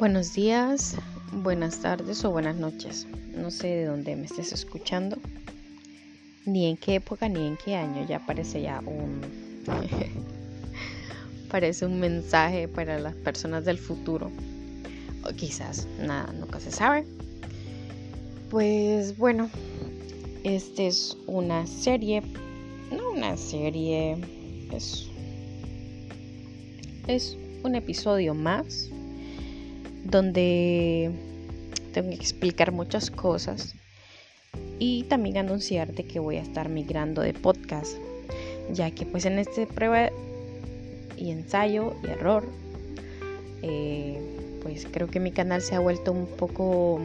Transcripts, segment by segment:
Buenos días, buenas tardes o buenas noches. No sé de dónde me estés escuchando, ni en qué época ni en qué año. Ya parece ya un parece un mensaje para las personas del futuro. O quizás nada, nunca se sabe. Pues bueno, esta es una serie, no una serie, es es un episodio más donde tengo que explicar muchas cosas y también anunciarte que voy a estar migrando de podcast, ya que pues en este prueba y ensayo y error, eh, pues creo que mi canal se ha vuelto un poco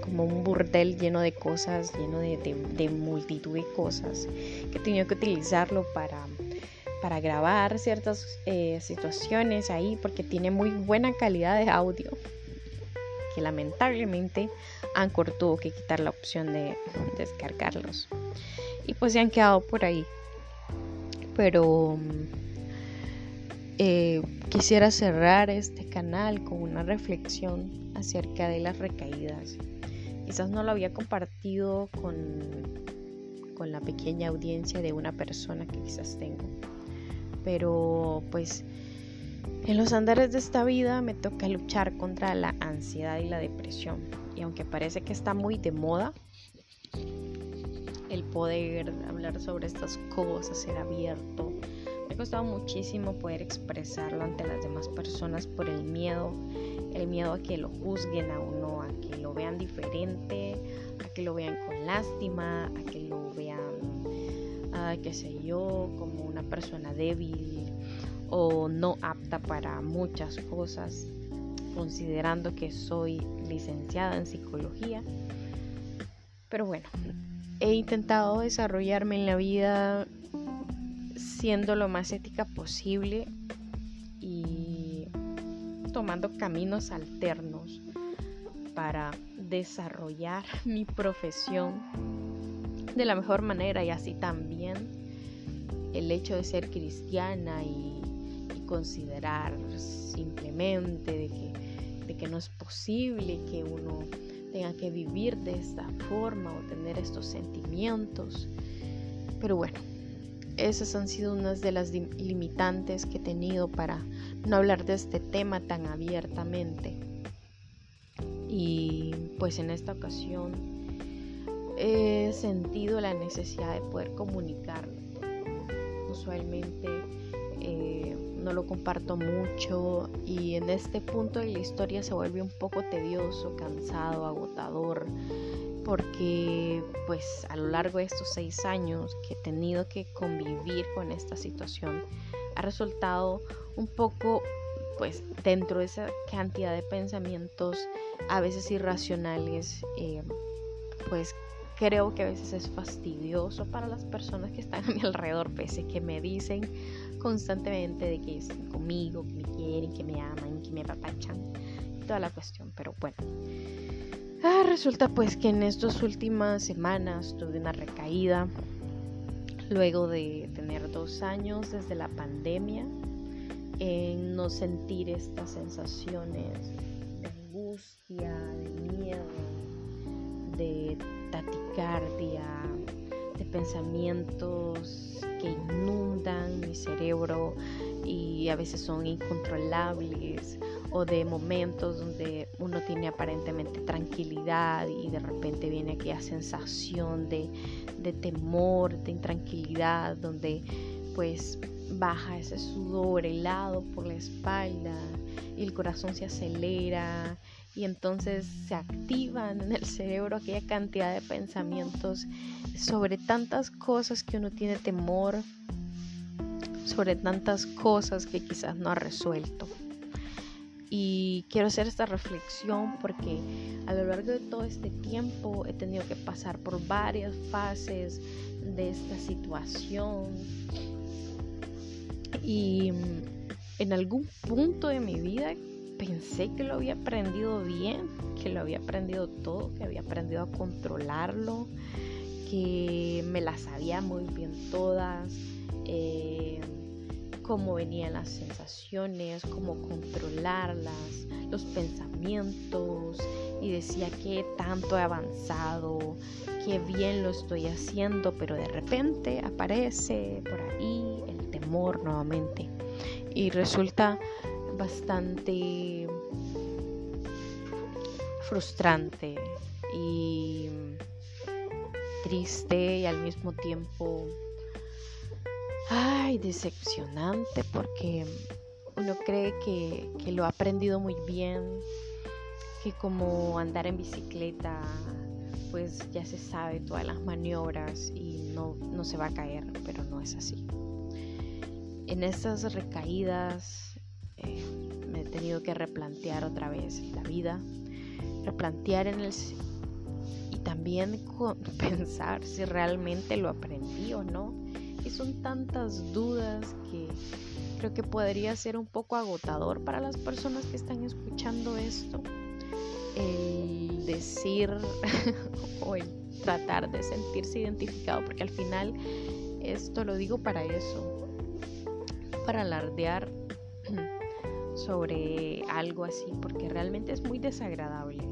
como un burdel lleno de cosas, lleno de, multitud de cosas, que he tenido que utilizarlo para, para grabar ciertas eh, situaciones ahí, porque tiene muy buena calidad de audio que lamentablemente Anchor tuvo que quitar la opción de descargarlos. Y pues se han quedado por ahí. Pero eh, quisiera cerrar este canal con una reflexión acerca de las recaídas. Quizás no lo había compartido con, con la pequeña audiencia de una persona que quizás tengo. Pero pues en los andares de esta vida me toca luchar contra la ansiedad y la depresión. Y aunque parece que está muy de moda, el poder hablar sobre estas cosas, ser abierto, me ha costado muchísimo poder expresarlo ante las demás personas por el miedo, el miedo a que lo juzguen a uno, a que lo vean diferente, a que lo vean con lástima, a que lo vean, qué sé yo, como una persona débil, o no apta para muchas cosas, considerando que soy licenciada en psicología. Pero bueno, he intentado desarrollarme en la vida siendo lo más ética posible y tomando caminos alternos para desarrollar mi profesión de la mejor manera y así también el hecho de ser cristiana y considerar simplemente de que, de que no es posible que uno tenga que vivir de esta forma o tener estos sentimientos. Pero bueno, esas han sido unas de las limitantes que he tenido para no hablar de este tema tan abiertamente. Y pues en esta ocasión he sentido la necesidad de poder comunicarlo. Usualmente eh, no lo comparto mucho y en este punto de la historia se vuelve un poco tedioso, cansado, agotador, porque pues a lo largo de estos seis años que he tenido que convivir con esta situación, ha resultado un poco pues dentro de esa cantidad de pensamientos a veces irracionales, eh, pues creo que a veces es fastidioso para las personas que están a mi alrededor, pese que me dicen constantemente de que están conmigo, que me quieren, que me aman, que me apapachan, toda la cuestión. Pero bueno, ah, resulta pues que en estas últimas semanas tuve una recaída luego de tener dos años desde la pandemia en no sentir estas sensaciones de angustia, de miedo, de taticardia, de pensamientos que inundan mi cerebro y a veces son incontrolables o de momentos donde uno tiene aparentemente tranquilidad y de repente viene aquella sensación de, de temor, de intranquilidad, donde pues baja ese sudor helado por la espalda y el corazón se acelera y entonces se activan en el cerebro aquella cantidad de pensamientos sobre tantas cosas que uno tiene temor, sobre tantas cosas que quizás no ha resuelto. Y quiero hacer esta reflexión porque a lo largo de todo este tiempo he tenido que pasar por varias fases de esta situación. Y en algún punto de mi vida pensé que lo había aprendido bien, que lo había aprendido todo, que había aprendido a controlarlo, que me las sabía muy bien todas, eh, cómo venían las sensaciones, cómo controlarlas, los pensamientos y decía que tanto he avanzado, qué bien lo estoy haciendo, pero de repente aparece por ahí el temor nuevamente. Y resulta bastante frustrante y triste y al mismo tiempo ay decepcionante porque uno cree que, que lo ha aprendido muy bien que como andar en bicicleta pues ya se sabe todas las maniobras y no, no se va a caer, pero no es así. En estas recaídas eh, me he tenido que replantear otra vez la vida, replantear en el y también pensar si realmente lo aprendí o no. Y son tantas dudas que creo que podría ser un poco agotador para las personas que están escuchando esto el decir o el tratar de sentirse identificado, porque al final esto lo digo para eso, para alardear sobre algo así, porque realmente es muy desagradable,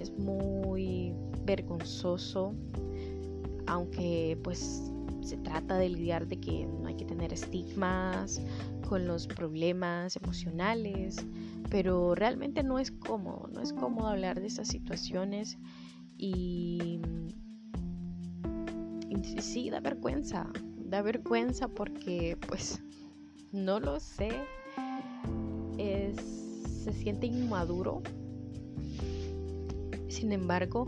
es muy vergonzoso, aunque pues se trata de lidiar de que no hay que tener estigmas con los problemas emocionales, pero realmente no es cómodo, no es cómodo hablar de esas situaciones y, sí, da vergüenza, da vergüenza porque pues no lo sé, se siente inmaduro, sin embargo,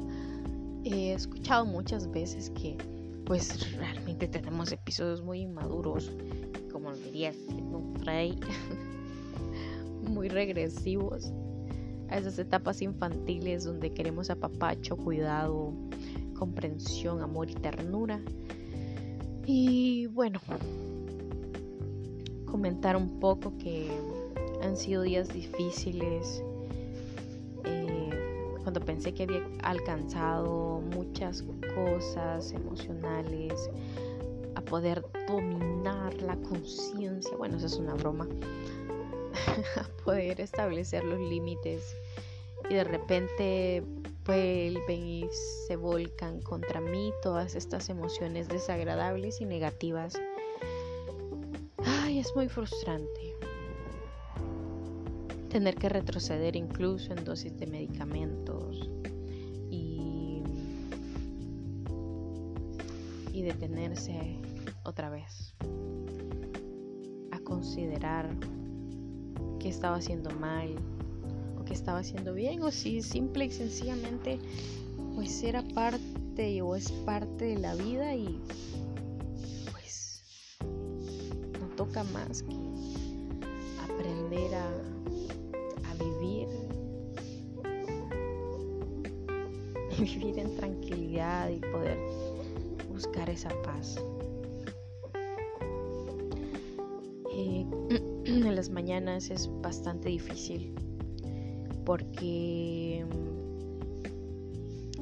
he escuchado muchas veces que pues realmente tenemos episodios muy inmaduros, como lo diría Frey. muy regresivos a esas etapas infantiles donde queremos apapacho, cuidado, comprensión, amor y ternura. Y bueno, comentar un poco que han sido días difíciles. Eh, cuando pensé que había alcanzado muchas cosas emocionales, a poder dominar la conciencia, bueno, eso es una broma, a poder establecer los límites y de repente vuelven y se volcan contra mí todas estas emociones desagradables y negativas. Ay, es muy frustrante tener que retroceder incluso en dosis de medicamentos y, y detenerse otra vez a considerar que estaba haciendo mal o que estaba haciendo bien o si simple y sencillamente pues era parte o es parte de la vida y pues no toca más que aprender a vivir en tranquilidad y poder buscar esa paz. Eh, en las mañanas es bastante difícil porque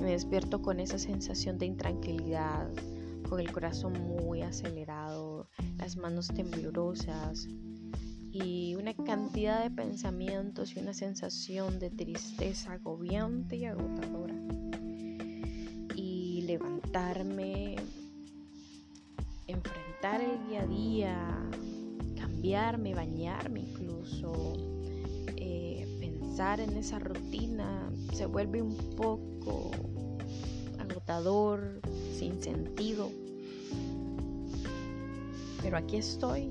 me despierto con esa sensación de intranquilidad, con el corazón muy acelerado, las manos temblorosas y una cantidad de pensamientos y una sensación de tristeza agobiante y agotadora. Y levantarme, enfrentar el día a día, cambiarme, bañarme incluso, eh, pensar en esa rutina se vuelve un poco agotador, sin sentido. Pero aquí estoy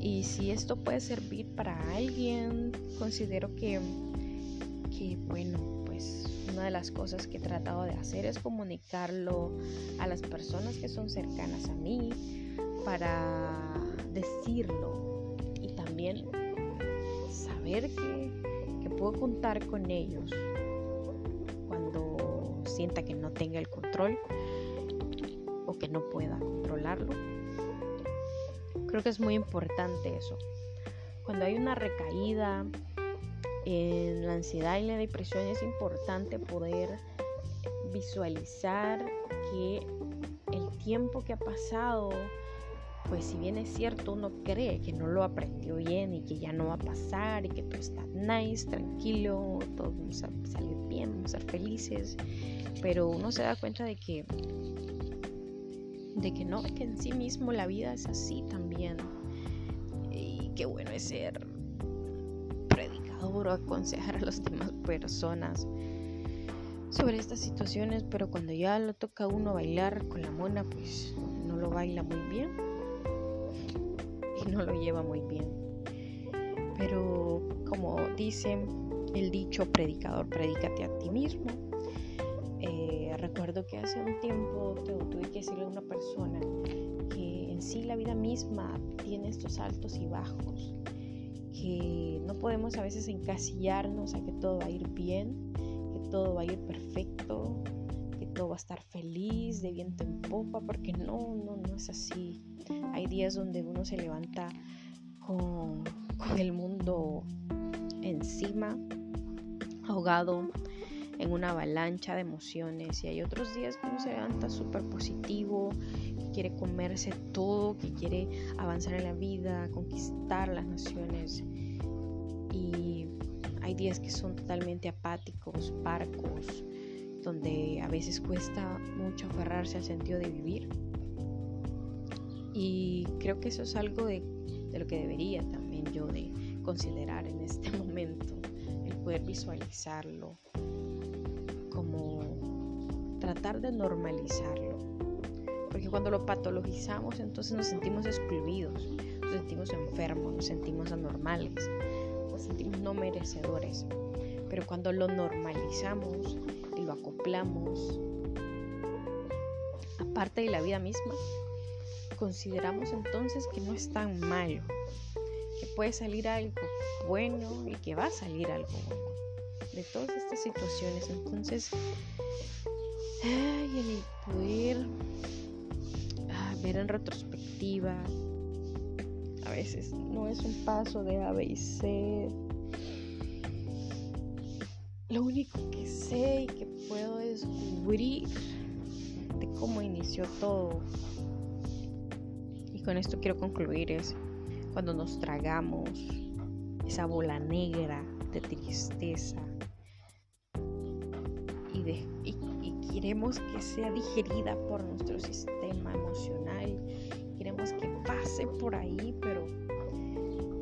y si esto puede servir para alguien, considero que, que bueno, una de las cosas que he tratado de hacer es comunicarlo a las personas que son cercanas a mí para decirlo y también saber que, que puedo contar con ellos cuando sienta que no tenga el control o que no pueda controlarlo. Creo que es muy importante eso. Cuando hay una recaída en la ansiedad y la depresión es importante poder visualizar que el tiempo que ha pasado pues si bien es cierto, uno cree que no lo aprendió bien y que ya no va a pasar y que todo está nice, tranquilo, todo vamos a salir bien, vamos a ser felices, pero uno se da cuenta de que de que no, que en sí mismo la vida es así también. Y qué bueno es ser predicador o aconsejar a las demás personas sobre estas situaciones, pero cuando ya lo toca a uno bailar con la mona, pues no lo baila muy bien y no lo lleva muy bien. Pero como dice el dicho predicador, predícate a ti mismo. Eh, recuerdo que hace un tiempo tuve que decirle a una persona que en sí la vida misma tiene estos altos y bajos, que no podemos a veces encasillarnos a que todo va a ir bien, que todo va a ir perfecto, que todo va a estar feliz, de viento en popa, porque no, no, no es así. Hay días donde uno se levanta con, con el mundo encima, ahogado en una avalancha de emociones y hay otros días que uno se levanta súper positivo, quiere comerse todo, que quiere avanzar en la vida, conquistar las naciones y hay días que son totalmente apáticos, parcos, donde a veces cuesta mucho aferrarse al sentido de vivir. Y creo que eso es algo de, de lo que debería también yo de considerar en este momento, el poder visualizarlo, como tratar de normalizarlo. Porque cuando lo patologizamos entonces nos sentimos excluidos, nos sentimos enfermos, nos sentimos anormales, nos sentimos no merecedores. Pero cuando lo normalizamos y lo acoplamos, aparte de la vida misma, consideramos entonces que no es tan malo, que puede salir algo bueno y que va a salir algo bueno de todas estas situaciones. Entonces, ay, el poder ver en retrospectiva, a veces no es un paso de A, B y C. Lo único que sé y que puedo descubrir de cómo inició todo. Y con esto quiero concluir es cuando nos tragamos esa bola negra de tristeza, y, queremos que sea digerida por nuestro sistema emocional. Queremos que pase por ahí, pero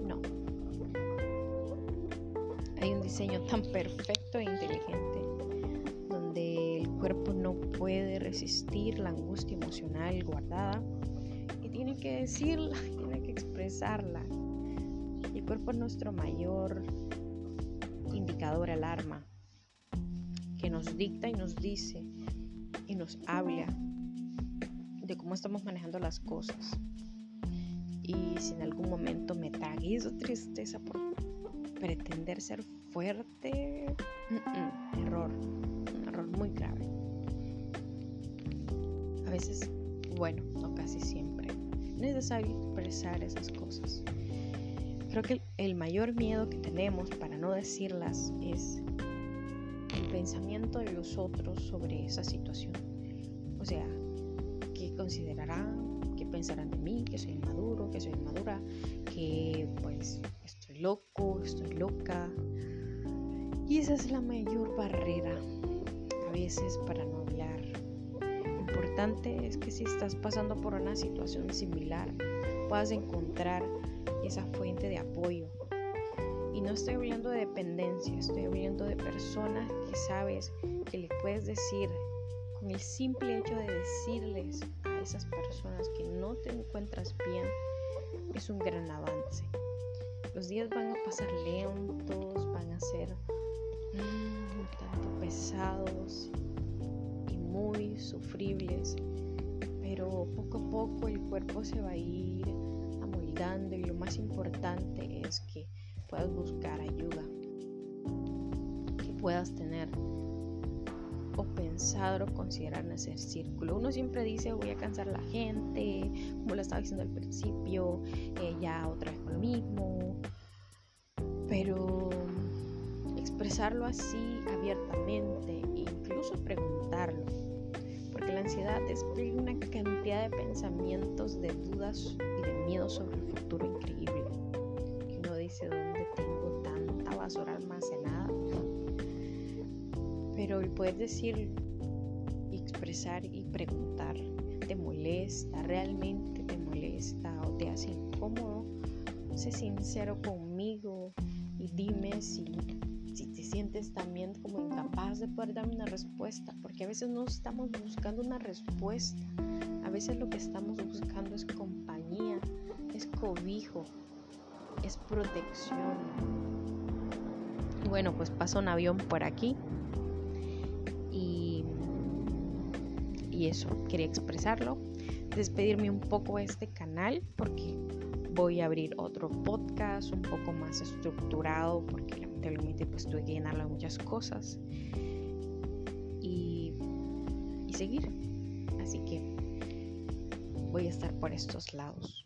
no. Hay un diseño tan perfecto e inteligente donde el cuerpo no puede resistir la angustia emocional guardada y tiene que decirla, tiene que expresarla. El cuerpo es nuestro mayor indicador, alarma nos dicta y nos dice y nos habla de cómo estamos manejando las cosas. Y si en algún momento me tragué tristeza por pretender ser fuerte, error, un error muy grave. A veces, bueno, no casi siempre, es necesario expresar esas cosas. Creo que el mayor miedo que tenemos para no decirlas es pensamiento de los otros sobre esa situación. O sea, ¿qué considerarán? ¿Qué pensarán de mí? Que soy inmaduro, que soy inmadura, que pues estoy loco, estoy loca. Y esa es la mayor barrera a veces para no hablar. Lo importante es que si estás pasando por una situación similar, puedas encontrar esa fuente de apoyo y no estoy hablando de dependencia, estoy hablando de personas que sabes que le puedes decir, con el simple hecho de decirles a esas personas que no te encuentras bien, es un gran avance. Los días van a pasar lentos, van a ser mm, un tanto pesados y muy sufribles, pero poco a poco el cuerpo se va a ir amoldando y lo más importante es que puedas buscar ayuda, que puedas tener o pensar o considerar en ese círculo. Uno siempre dice voy a cansar a la gente, como lo estaba diciendo al principio, eh, ya otra vez con lo mismo, pero expresarlo así abiertamente e incluso preguntarlo, porque la ansiedad es una cantidad de pensamientos, de dudas y de miedo sobre el futuro increíble. Basura almacenada? Pero el poder decir expresar y preguntar, ¿te molesta? ¿Realmente te molesta o te hace incómodo? Sé sincero conmigo y dime si si te sientes también como incapaz de poder darme una respuesta, porque a veces no estamos buscando una respuesta, a veces lo que estamos buscando es compañía, es cobijo, es protección. Bueno, pues pasa un avión por aquí y, y eso, quería expresarlo, despedirme un poco de este canal porque voy a abrir otro podcast un poco más estructurado porque lamentablemente pues tuve que llenarlo de muchas cosas y, y seguir. Así que voy a estar por estos lados.